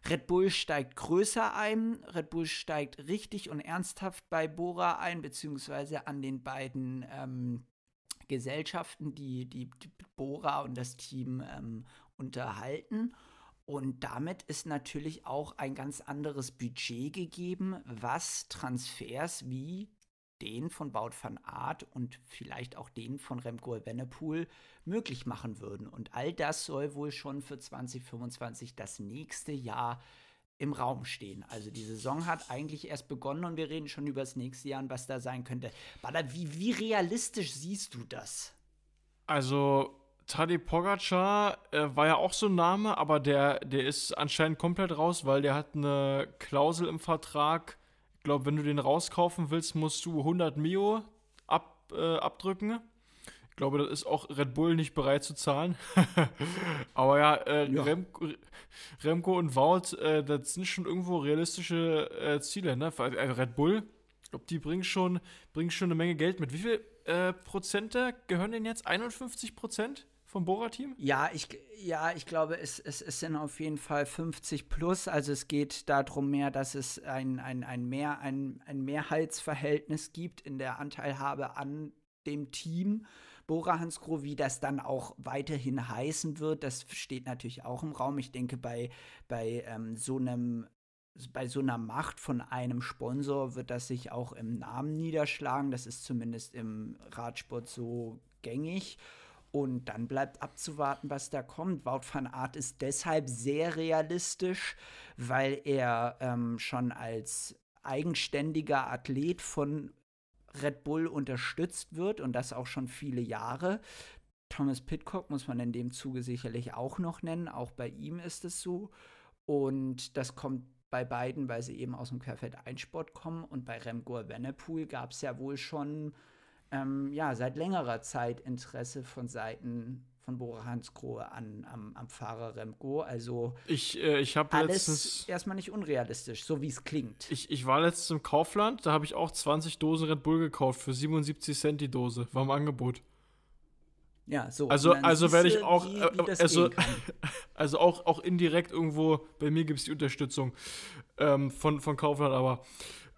Red Bull steigt größer ein, Red Bull steigt richtig und ernsthaft bei Bora ein, beziehungsweise an den beiden ähm, Gesellschaften, die, die, die, Bora und das Team ähm, unterhalten. Und damit ist natürlich auch ein ganz anderes Budget gegeben, was Transfers wie den von Baut van Art und vielleicht auch den von Remco Evenepoel möglich machen würden. Und all das soll wohl schon für 2025 das nächste Jahr im Raum stehen. Also die Saison hat eigentlich erst begonnen und wir reden schon über das nächste Jahr und was da sein könnte. Bader, wie, wie realistisch siehst du das? Also Tadej Pogacar äh, war ja auch so ein Name, aber der, der ist anscheinend komplett raus, weil der hat eine Klausel im Vertrag. Ich glaube, wenn du den rauskaufen willst, musst du 100 Mio ab, äh, abdrücken. Ich glaube, das ist auch Red Bull nicht bereit zu zahlen. (laughs) aber ja, äh, ja. Remco, Remco, und Wout, äh, das sind schon irgendwo realistische äh, Ziele. Ne? Also Red Bull, ich glaube, die bringen schon, bringen schon eine Menge Geld mit. Wie viel äh, Prozente gehören denn jetzt? 51 Prozent? Vom Bora-Team? Ja, ich, ja, ich glaube, es, es, es sind auf jeden Fall 50 plus. Also es geht darum mehr, dass es ein, ein, ein, mehr, ein, ein Mehrheitsverhältnis gibt in der Anteilhabe an dem Team. Bora Hansgrohe, wie das dann auch weiterhin heißen wird, das steht natürlich auch im Raum. Ich denke, bei, bei ähm, so einem bei so einer Macht von einem Sponsor wird das sich auch im Namen niederschlagen. Das ist zumindest im Radsport so gängig. Und dann bleibt abzuwarten, was da kommt. Wout van Aert ist deshalb sehr realistisch, weil er ähm, schon als eigenständiger Athlet von Red Bull unterstützt wird und das auch schon viele Jahre. Thomas Pitcock muss man in dem Zuge sicherlich auch noch nennen. Auch bei ihm ist es so. Und das kommt bei beiden, weil sie eben aus dem Querfeld Einsport kommen. Und bei Remco Evenepoel gab es ja wohl schon ähm, ja, seit längerer Zeit Interesse von Seiten von Bora Hansgrohe an am, am Fahrer Remco. Also ich, äh, ich habe letztens erstmal nicht unrealistisch, so wie es klingt. Ich, ich war letztens im Kaufland, da habe ich auch 20 Dosen Red Bull gekauft für 77 Cent die Dose, war im Angebot. Ja, so. Also, also werde ich auch, wie, wie äh, also, (laughs) also auch, auch indirekt irgendwo, bei mir gibt es die Unterstützung ähm, von, von Kaufland, aber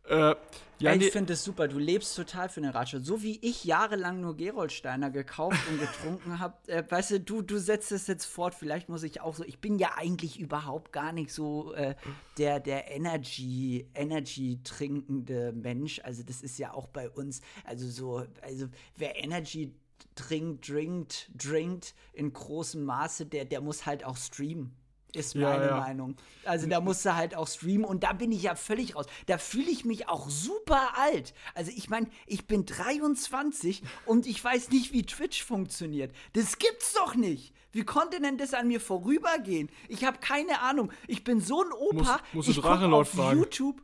äh, ja, ich finde es super. Du lebst total für den Radsport. So wie ich jahrelang nur Geroldsteiner gekauft und getrunken (laughs) habe. Äh, weißt du, du, du setzt es jetzt fort. Vielleicht muss ich auch so. Ich bin ja eigentlich überhaupt gar nicht so äh, der, der Energy, Energy trinkende Mensch. Also, das ist ja auch bei uns. Also, so, also, wer Energy trinkt, drinkt, drinkt in großem Maße, der, der muss halt auch streamen ist meine ja, ja. Meinung. Also da musst du halt auch streamen und da bin ich ja völlig raus. Da fühle ich mich auch super alt. Also ich meine, ich bin 23 und ich weiß nicht, wie Twitch funktioniert. Das gibt's doch nicht. Wie konnte denn das an mir vorübergehen? Ich habe keine Ahnung. Ich bin so ein Opa. Muss, musst du Drachenlord fragen. YouTube.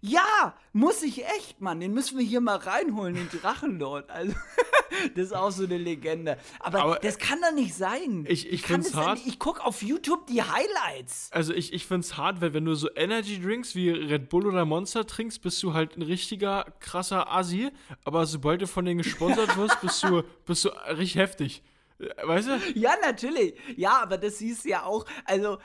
Ja, muss ich echt, Mann. Den müssen wir hier mal reinholen, den Drachenlord. Also, (laughs) das ist auch so eine Legende. Aber, Aber das kann doch nicht sein. Ich, ich, find's hart. Ich gucke auf YouTube die Highlights. Also ich, ich find's hart, weil wenn du so Energy Drinks wie Red Bull oder Monster trinkst, bist du halt ein richtiger krasser Assi. Aber sobald du von denen gesponsert wirst, bist du, bist du richtig heftig. Weißt du? Ja, natürlich. Ja, aber das siehst ja auch, also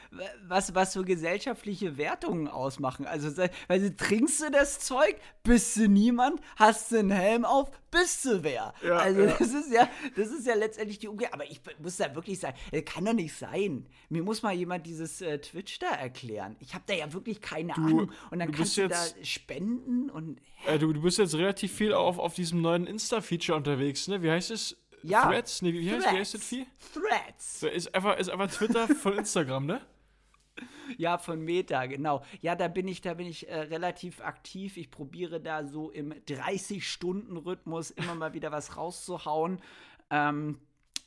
was, was so gesellschaftliche Wertungen ausmachen. Also, weil trinkst du das Zeug, bist du niemand, hast du einen Helm auf, bist du wer. Ja, also ja. das ist ja, das ist ja letztendlich die Umkehr. Aber ich muss da wirklich sagen, das kann doch nicht sein. Mir muss mal jemand dieses äh, Twitch da erklären. Ich habe da ja wirklich keine du, Ahnung. Und dann du kannst du da spenden und. Äh, du, du bist jetzt relativ viel auf, auf diesem neuen Insta-Feature unterwegs, ne? Wie heißt es? Ja. Threads? Nee, wie, Threads. heißt, das Vieh? Threads. Ist einfach, ist einfach Twitter von Instagram, ne? (laughs) Ja, von Meta, genau. Ja, da bin ich, da bin ich äh, relativ aktiv. Ich probiere da so im 30-Stunden-Rhythmus immer mal wieder was rauszuhauen. Ähm,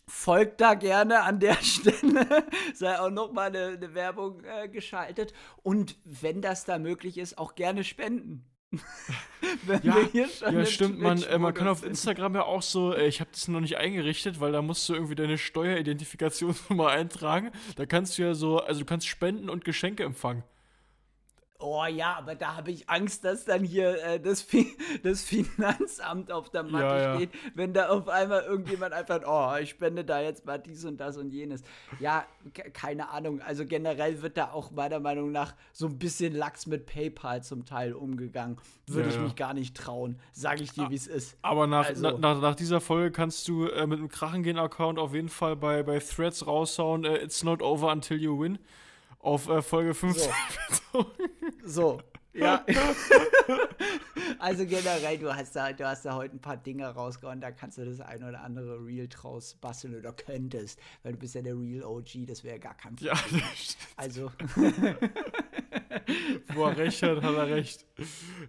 folgt da gerne an der (laughs) Stelle. Sei auch noch mal eine, eine Werbung äh, geschaltet. Und wenn das da möglich ist, auch gerne spenden. Ja, ja stimmt, man, äh, man kann auf Instagram ja auch so, äh, ich habe das noch nicht eingerichtet, weil da musst du irgendwie deine Steueridentifikationsnummer (laughs) eintragen. Da kannst du ja so, also du kannst spenden und Geschenke empfangen. Oh ja, aber da habe ich Angst, dass dann hier äh, das, Fi (laughs) das, Finanzamt auf der Matte ja, steht, ja. wenn da auf einmal irgendjemand einfach, oh, ich spende da jetzt mal dies und das und jenes. Ja, keine Ahnung. Also generell wird da auch meiner Meinung nach so ein bisschen Lachs mit PayPal zum Teil umgegangen. Würde ja, ich mich gar nicht trauen, sage ich dir, wie es ist. Aber nach, also, na, nach, nach, dieser Folge kannst du äh, mit einem Krachengehen-Account auf jeden Fall bei, bei Threads raushauen, äh, it's not over until you win. Auf äh, Folge 15 so. (laughs) so. Ja. (laughs) also generell, du hast, da, du hast da heute ein paar Dinge rausgehauen, da kannst du das ein oder andere Real draus basteln oder könntest, weil du bist ja der Real OG, das wäre gar kein Problem. Ja, also. (laughs) Wo er recht hat, hat er recht.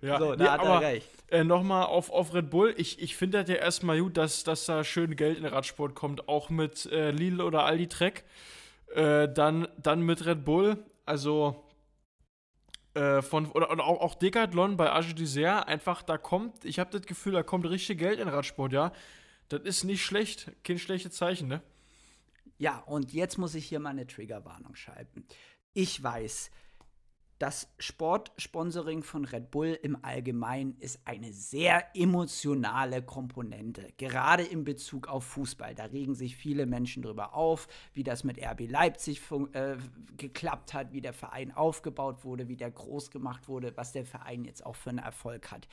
Ja, so, da nee, hat aber, er recht. Äh, Nochmal auf, auf Red Bull. Ich, ich finde das ja erstmal gut, dass, dass da schön Geld in den Radsport kommt, auch mit äh, Lidl oder Aldi Trek. Äh, dann, dann mit Red Bull. Also äh, von, oder, oder auch, auch Decathlon bei Age Dessert, einfach da kommt, ich habe das Gefühl, da kommt richtig Geld in Radsport, ja. Das ist nicht schlecht, kein schlechtes Zeichen, ne? Ja, und jetzt muss ich hier mal eine Triggerwarnung schalten. Ich weiß, das Sportsponsoring von Red Bull im Allgemeinen ist eine sehr emotionale Komponente, gerade in Bezug auf Fußball. Da regen sich viele Menschen drüber auf, wie das mit RB Leipzig äh, geklappt hat, wie der Verein aufgebaut wurde, wie der groß gemacht wurde, was der Verein jetzt auch für einen Erfolg hat.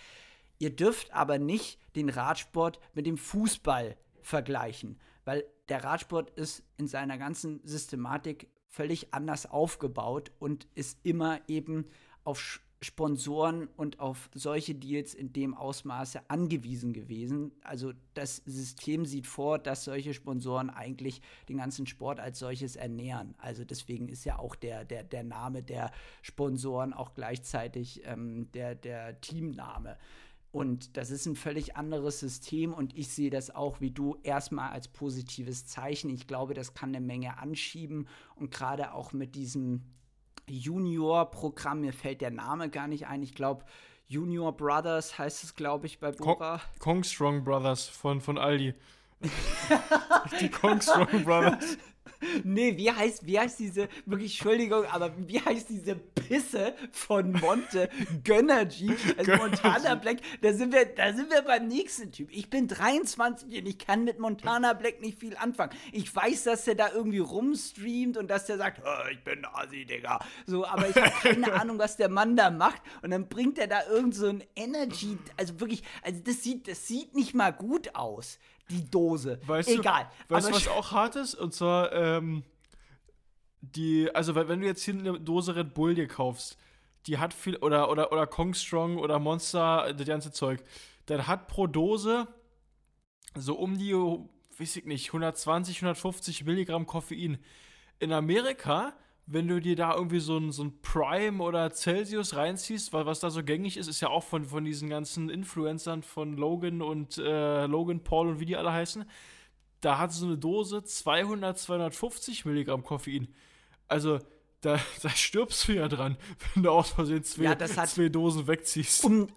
Ihr dürft aber nicht den Radsport mit dem Fußball vergleichen, weil der Radsport ist in seiner ganzen Systematik völlig anders aufgebaut und ist immer eben auf Sponsoren und auf solche Deals in dem Ausmaße angewiesen gewesen. Also das System sieht vor, dass solche Sponsoren eigentlich den ganzen Sport als solches ernähren. Also deswegen ist ja auch der, der, der Name der Sponsoren auch gleichzeitig ähm, der, der Teamname. Und das ist ein völlig anderes System und ich sehe das auch wie du erstmal als positives Zeichen. Ich glaube, das kann eine Menge anschieben und gerade auch mit diesem Junior-Programm, mir fällt der Name gar nicht ein, ich glaube, Junior Brothers heißt es, glaube ich, bei Bora. Kong Strong Brothers von, von Aldi. (laughs) Die Kong Strong Brothers. (laughs) Nee, wie heißt, wie heißt diese, wirklich, Entschuldigung, aber wie heißt diese Pisse von Monte Gönnergy, also (laughs) Montana Black, da sind wir, da sind wir beim nächsten Typ. Ich bin 23 und ich kann mit Montana Black nicht viel anfangen. Ich weiß, dass der da irgendwie rumstreamt und dass der sagt, oh, ich bin Asi, Digga. So, aber ich habe keine (laughs) Ahnung, was der Mann da macht. Und dann bringt er da irgend so ein Energy, also wirklich, also das sieht, das sieht nicht mal gut aus die Dose. Weißt Egal. Du, weißt du, was auch hart ist? Und zwar, ähm, die, also wenn du jetzt hier eine Dose Red Bull dir kaufst, die hat viel, oder, oder, oder Kong Strong oder Monster, das ganze Zeug, dann hat pro Dose so um die, weiß ich nicht, 120, 150 Milligramm Koffein. In Amerika wenn du dir da irgendwie so ein, so ein Prime oder Celsius reinziehst, weil was da so gängig ist, ist ja auch von, von diesen ganzen Influencern von Logan und äh, Logan Paul und wie die alle heißen. Da hat so eine Dose 200, 250 Milligramm Koffein. Also, da, (laughs) da stirbst du ja dran, wenn du aus Versehen zwei, ja, zwei Dosen wegziehst. Um,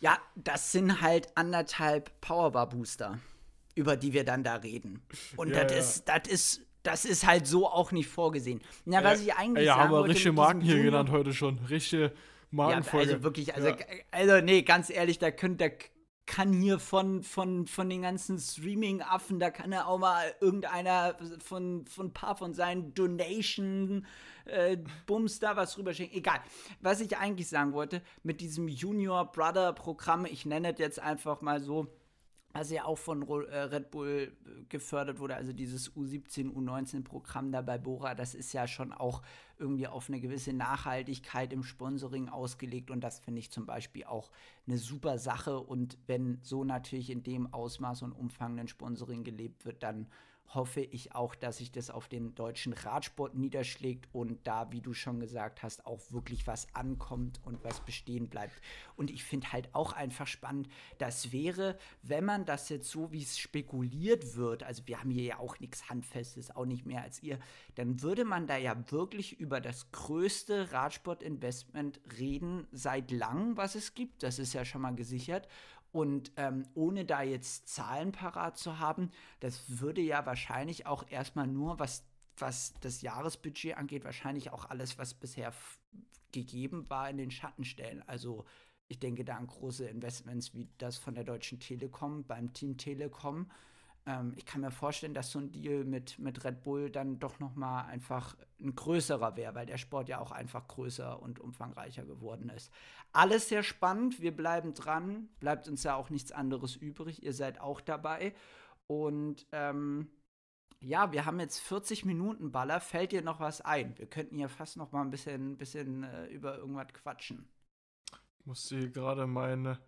ja, das sind halt anderthalb Powerbar Booster, über die wir dann da reden. Und ja, das ja. ist, das ist das ist halt so auch nicht vorgesehen. Na, was ich eigentlich ja, sagen haben wir richtige Marken hier Junior genannt heute schon. Richtige Markenfolge. Ja, also wirklich, also, ja. also nee, ganz ehrlich, da könnt, da kann hier von, von, von den ganzen Streaming-Affen, da kann er auch mal irgendeiner von, von ein paar von seinen Donation äh, Bums da was rüberschicken. Egal. Was ich eigentlich sagen wollte, mit diesem Junior Brother Programm, ich nenne es jetzt einfach mal so, was ja auch von äh, Red Bull äh, gefördert wurde, also dieses U17, U19-Programm da bei Bora, das ist ja schon auch irgendwie auf eine gewisse Nachhaltigkeit im Sponsoring ausgelegt. Und das finde ich zum Beispiel auch eine super Sache. Und wenn so natürlich in dem Ausmaß und Umfang ein Sponsoring gelebt wird, dann hoffe ich auch, dass sich das auf den deutschen Radsport niederschlägt und da, wie du schon gesagt hast, auch wirklich was ankommt und was bestehen bleibt. Und ich finde halt auch einfach spannend, das wäre, wenn man das jetzt so, wie es spekuliert wird, also wir haben hier ja auch nichts Handfestes, auch nicht mehr als ihr, dann würde man da ja wirklich über das größte Radsportinvestment reden seit langem, was es gibt. Das ist ja schon mal gesichert. Und ähm, ohne da jetzt Zahlen parat zu haben, das würde ja wahrscheinlich auch erstmal nur, was, was das Jahresbudget angeht, wahrscheinlich auch alles, was bisher gegeben war, in den Schatten stellen. Also ich denke da an große Investments wie das von der Deutschen Telekom beim Team Telekom ähm, ich kann mir vorstellen, dass so ein Deal mit, mit Red Bull dann doch noch mal einfach ein größerer wäre, weil der Sport ja auch einfach größer und umfangreicher geworden ist. Alles sehr spannend, wir bleiben dran, bleibt uns ja auch nichts anderes übrig, ihr seid auch dabei und ähm, Ja, wir haben jetzt 40 Minuten Baller. Fällt dir noch was ein? Wir könnten hier fast noch mal ein bisschen, bisschen äh, über irgendwas quatschen. Ich musste hier gerade meine,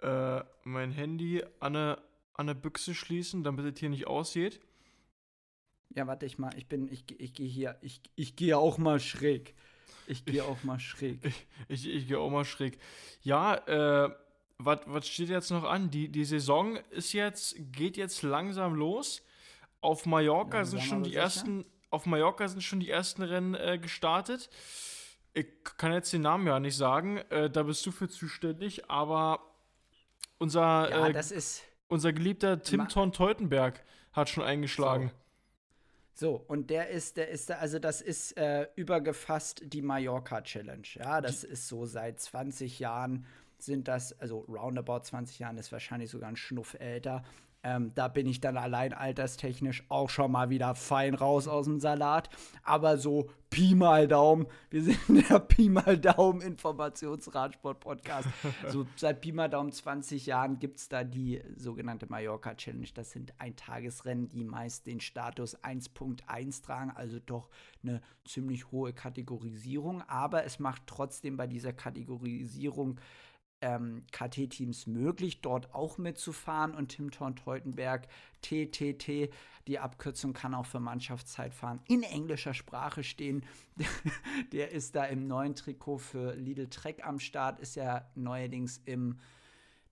äh, mein Handy an eine, an eine Büchse schließen, damit es hier nicht aussieht. Ja, warte ich mal. Ich bin, ich, ich gehe hier, ich, ich gehe auch mal schräg. Ich gehe auch mal schräg. (laughs) Ich, ich, ich gehe auch mal schräg. Ja, äh, was steht jetzt noch an? Die, die Saison ist jetzt, geht jetzt langsam los. Auf Mallorca sind schon die sicher? ersten, auf Mallorca sind schon die ersten Rennen äh, gestartet. Ich kann jetzt den Namen ja nicht sagen, äh, da bist du für zuständig, aber unser, ja, äh, unser geliebter Tim Thorn Teutenberg hat schon eingeschlagen. So. so. und der ist, der ist, also das ist äh, übergefasst die Mallorca Challenge. Ja, das die ist so seit 20 Jahren sind das, also roundabout 20 Jahren ist wahrscheinlich sogar ein Schnuff älter, ähm, da bin ich dann allein alterstechnisch auch schon mal wieder fein raus aus dem Salat. Aber so Pi mal Daumen, wir sind der Pi mal Daumen Informationsradsport-Podcast. (laughs) so seit Pi mal Daumen 20 Jahren gibt es da die sogenannte Mallorca Challenge. Das sind Eintagesrennen, die meist den Status 1.1 tragen, also doch eine ziemlich hohe Kategorisierung. Aber es macht trotzdem bei dieser Kategorisierung ähm, KT-Teams möglich, dort auch mitzufahren. Und Tim Thorn-Teutenberg, TTT, die Abkürzung kann auch für Mannschaftszeitfahren in englischer Sprache stehen. (laughs) Der ist da im neuen Trikot für Lidl Trek am Start, ist ja neuerdings im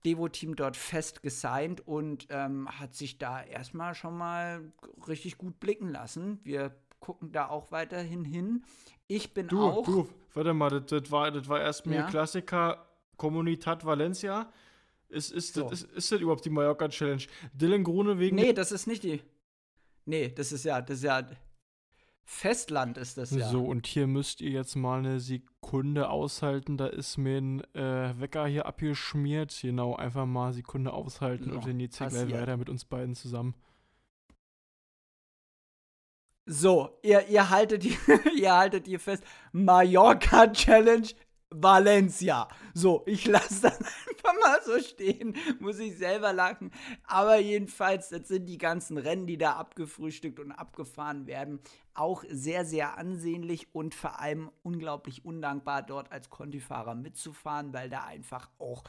Devo-Team dort fest gesigned und ähm, hat sich da erstmal schon mal richtig gut blicken lassen. Wir gucken da auch weiterhin hin. Ich bin du, auch. Du, warte mal, das, das war, das war erst mir ja? Klassiker Comunidad Valencia. Ist, ist, so. das, ist, ist das überhaupt die Mallorca Challenge? Dylan Grune wegen. Nee, das ist nicht die. Nee, das ist ja, das ist ja. Festland ist das ja. So, und hier müsst ihr jetzt mal eine Sekunde aushalten. Da ist mir ein äh, Wecker hier abgeschmiert. Genau, einfach mal eine Sekunde aushalten so, und dann geht's hier gleich weiter mit uns beiden zusammen. So, ihr, ihr haltet hier, (laughs) ihr haltet hier fest. Mallorca Challenge Valencia. So, ich lasse das (laughs) einfach mal so stehen, muss ich selber lachen. Aber jedenfalls, das sind die ganzen Rennen, die da abgefrühstückt und abgefahren werden. Auch sehr, sehr ansehnlich und vor allem unglaublich undankbar, dort als Conti-Fahrer mitzufahren, weil da einfach auch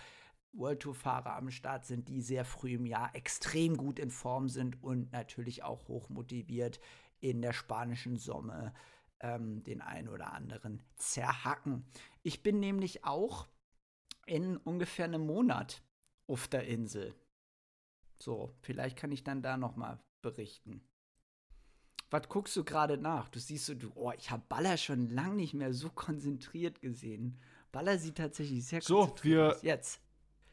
World Tour-Fahrer am Start sind, die sehr früh im Jahr extrem gut in Form sind und natürlich auch hoch motiviert in der spanischen Sommer ähm, den einen oder anderen zerhacken. Ich bin nämlich auch in ungefähr einem Monat auf der Insel. So, vielleicht kann ich dann da noch mal berichten. Was guckst du gerade nach? Du siehst so, du, oh, ich habe Baller schon lange nicht mehr so konzentriert gesehen. Baller sieht tatsächlich sehr so, wir, aus. Jetzt.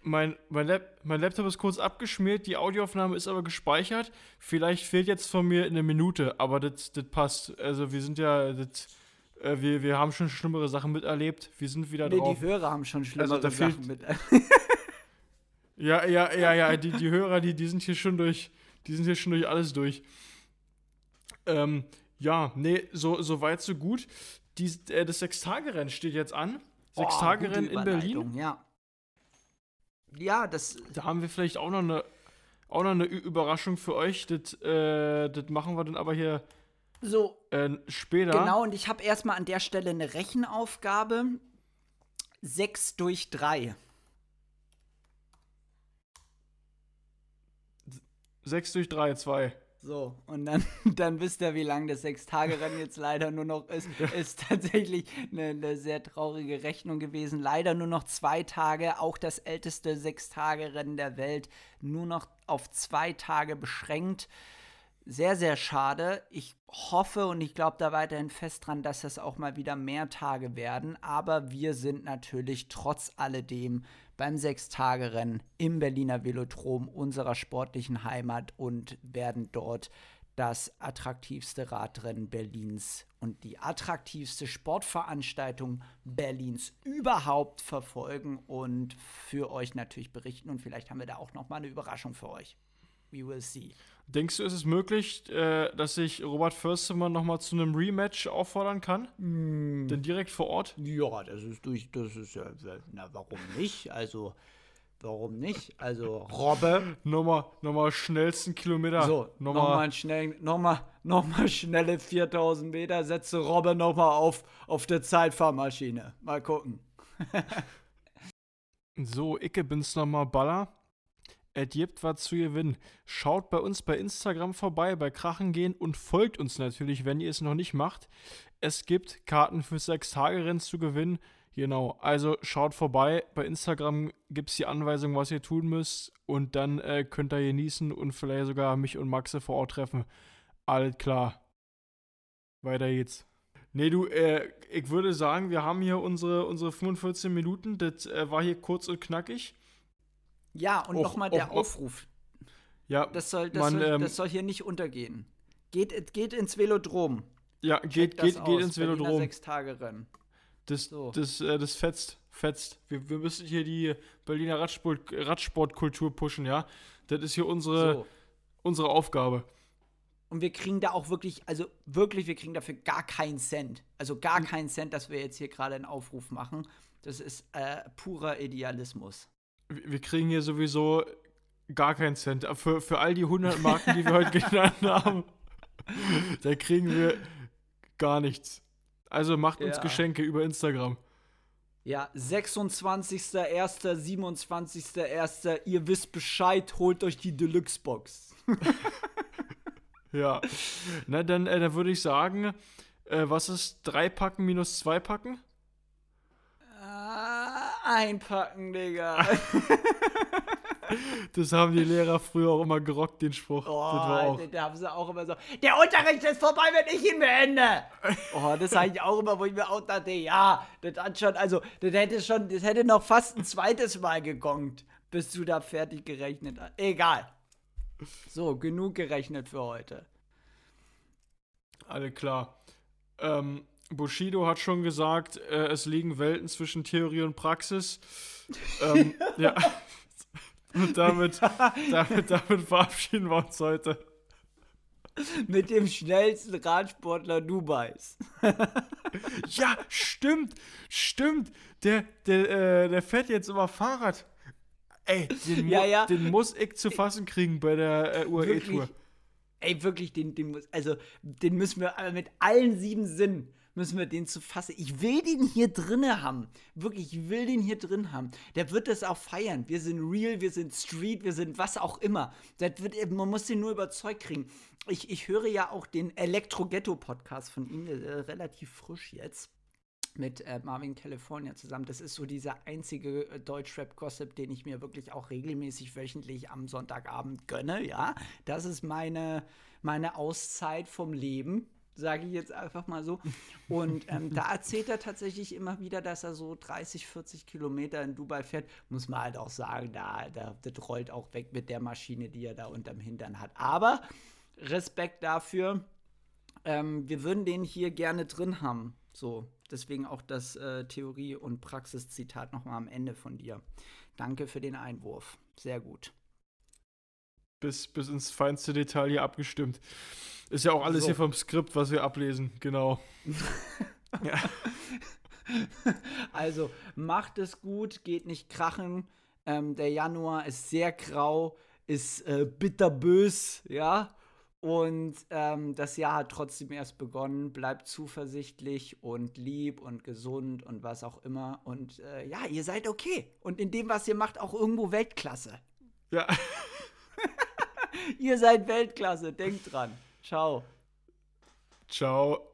Mein, mein, Lab, mein Laptop ist kurz abgeschmiert, die Audioaufnahme ist aber gespeichert. Vielleicht fehlt jetzt von mir eine Minute, aber das passt. Also wir sind ja, das, äh, wir, wir haben schon schlimmere Sachen miterlebt. Wir sind wieder nee, drauf. die Hörer haben schon schlimmere also, Sachen miterlebt. (laughs) ja, ja, ja, ja, die, die Hörer, die, die sind hier schon durch, die sind hier schon durch alles durch. Ähm, ja, nee, so, so weit, so gut. Die, äh, das Sechstagerennen steht jetzt an. Sechstagerennen in Berlin. Ja ja, das. Da haben wir vielleicht auch noch eine, auch noch eine Überraschung für euch. Das, äh, das machen wir dann aber hier so äh, später. Genau, und ich habe erstmal an der Stelle eine Rechenaufgabe. 6 durch 3. 6 durch 3, 2. So, und dann, (laughs) dann wisst ihr, wie lang das Sechstagerennen jetzt leider nur noch ist. Ist tatsächlich eine, eine, sehr traurige Rechnung gewesen. Leider nur noch zwei Tage, auch das älteste Sechstagerennen der Welt, nur noch auf zwei Tage beschränkt. Sehr, sehr schade. Ich hoffe und ich glaube da weiterhin fest dran, dass das auch mal wieder mehr Tage werden. Aber wir sind natürlich trotz alledem beim Sechstagerennen im Berliner Velodrom unserer sportlichen Heimat und werden dort das attraktivste Radrennen Berlins und die attraktivste Sportveranstaltung Berlins überhaupt verfolgen und für euch natürlich berichten. Und vielleicht haben wir da auch noch mal eine Überraschung für euch. We will see. Denkst du, ist es möglich, äh, dass ich Robert Förstemann noch mal zu einem Rematch auffordern kann? Mm. Denn direkt vor Ort? Ja, das ist durch, das ist ja, na, warum nicht? Also, warum nicht? Also Robbe. (laughs) nochmal, nochmal schnellsten Kilometer. So, nochmal nochmal. noch schnell, nochmal, nochmal schnelle 4000 Meter, setze Robbe nochmal auf, auf der Zeitfahrmaschine. Mal gucken. (laughs) So, Icke bin's nochmal Baller. Es gibt was zu gewinnen. Schaut bei uns bei Instagram vorbei, bei Krachen gehen und folgt uns natürlich, wenn ihr es noch nicht macht. Es gibt Karten für sechs Tage Rennen zu gewinnen. Genau, also schaut vorbei. Bei Instagram gibt es die Anweisung, was ihr tun müsst. Und dann äh, könnt ihr genießen und vielleicht sogar mich und Maxe vor Ort treffen. Alles klar. Weiter geht's. Nee, du, äh, ich würde sagen, wir haben hier unsere, unsere 45 Minuten. Das äh, war hier kurz und knackig. Ja, und Och, nochmal der och. Aufruf. Ja, Das soll, das, Man, soll, ähm, das soll hier nicht untergehen. Geht, geht ins Velodrom. ja geht, geht, aus. geht ins Berliner Velodrom. Sechs-Tage-Rennen. Das, So. das, äh, das fetzt, fetzt. Wir, wir müssen hier die Berliner Radsport, Radsportkultur pushen, ja. Das ist hier unsere, So. unsere Aufgabe. Und wir kriegen da auch wirklich, also wirklich, wir kriegen dafür gar keinen Cent. Also gar keinen Cent, dass wir jetzt hier gerade einen Aufruf machen. Das ist äh, purer Idealismus. Wir kriegen hier sowieso gar keinen Cent. Für, für all die 100 Marken, die wir heute (laughs) genannt haben, da kriegen wir gar nichts. Also macht uns Ja. Geschenke über Instagram. Ja, 26.01., 27.01., ihr wisst Bescheid, holt euch die Deluxe-Box. (laughs) Ja. Na, dann, äh, dann würde ich sagen, äh, was ist drei Packen minus zwei Packen? Einpacken, Digga. (laughs) Das haben die Lehrer früher auch immer gerockt, den Spruch. Oh, das war auch. da- haben sie auch immer so, der Unterricht ist vorbei, wenn ich ihn beende. (laughs) Oh, das sage ich auch immer, wo ich mir auch dachte, ja, das hat schon, also, das hätte schon, das hätte noch fast ein zweites Mal gegongt, bis du da fertig gerechnet hast. Egal. So, genug gerechnet für heute. Alle klar. Ähm, Bushido hat schon gesagt, äh, es liegen Welten zwischen Theorie und Praxis. ähm, (laughs) ja. Und damit, damit, damit verabschieden wir uns heute. Mit dem schnellsten Radsportler Dubais. (laughs) Ja, stimmt, stimmt. Der, der, äh, der fährt jetzt immer Fahrrad. Ey, den, mu Ja, ja. den muss ich zu fassen kriegen bei der äh, UAE-Tour. Ey, wirklich, den, den muss, also, den müssen wir mit allen sieben Sinnen müssen wir den zu fassen. Ich will den hier drinne haben. Wirklich, ich will den hier drin haben. Der wird das auch feiern. Wir sind real, wir sind street, wir sind was auch immer. Das wird, man muss den nur überzeugt kriegen. Ich, ich höre ja auch den Elektro-Ghetto-Podcast von ihm, äh, relativ frisch jetzt mit äh, Marvin California zusammen. Das ist so dieser einzige äh, Deutschrap-Gossip, den ich mir wirklich auch regelmäßig wöchentlich am Sonntagabend gönne, ja. Das ist meine, meine Auszeit vom Leben, sage ich jetzt einfach mal so. Und (laughs) ähm, da erzählt er tatsächlich immer wieder, dass er so 30, 40 Kilometer in Dubai fährt. Muss man halt auch sagen, da, da, das rollt auch weg mit der Maschine, die er da unterm Hintern hat. Aber Respekt dafür. Ähm, wir würden den hier gerne drin haben. So, deswegen auch das äh, Theorie- und Praxiszitat nochmal am Ende von dir. Danke für den Einwurf. Sehr gut. Bis, bis ins feinste Detail hier abgestimmt. Ist ja auch alles So. hier vom Skript, was wir ablesen. Genau. (laughs) ja. Also, macht es gut, geht nicht krachen. Ähm, der Januar ist sehr grau, ist äh, bitterbös, ja. Und ähm, das Jahr hat trotzdem erst begonnen. Bleibt zuversichtlich und lieb und gesund und was auch immer. Und äh, ja, ihr seid okay. Und in dem, was ihr macht, auch irgendwo Weltklasse. ja. Ihr seid Weltklasse, denkt dran. Ciao. Ciao.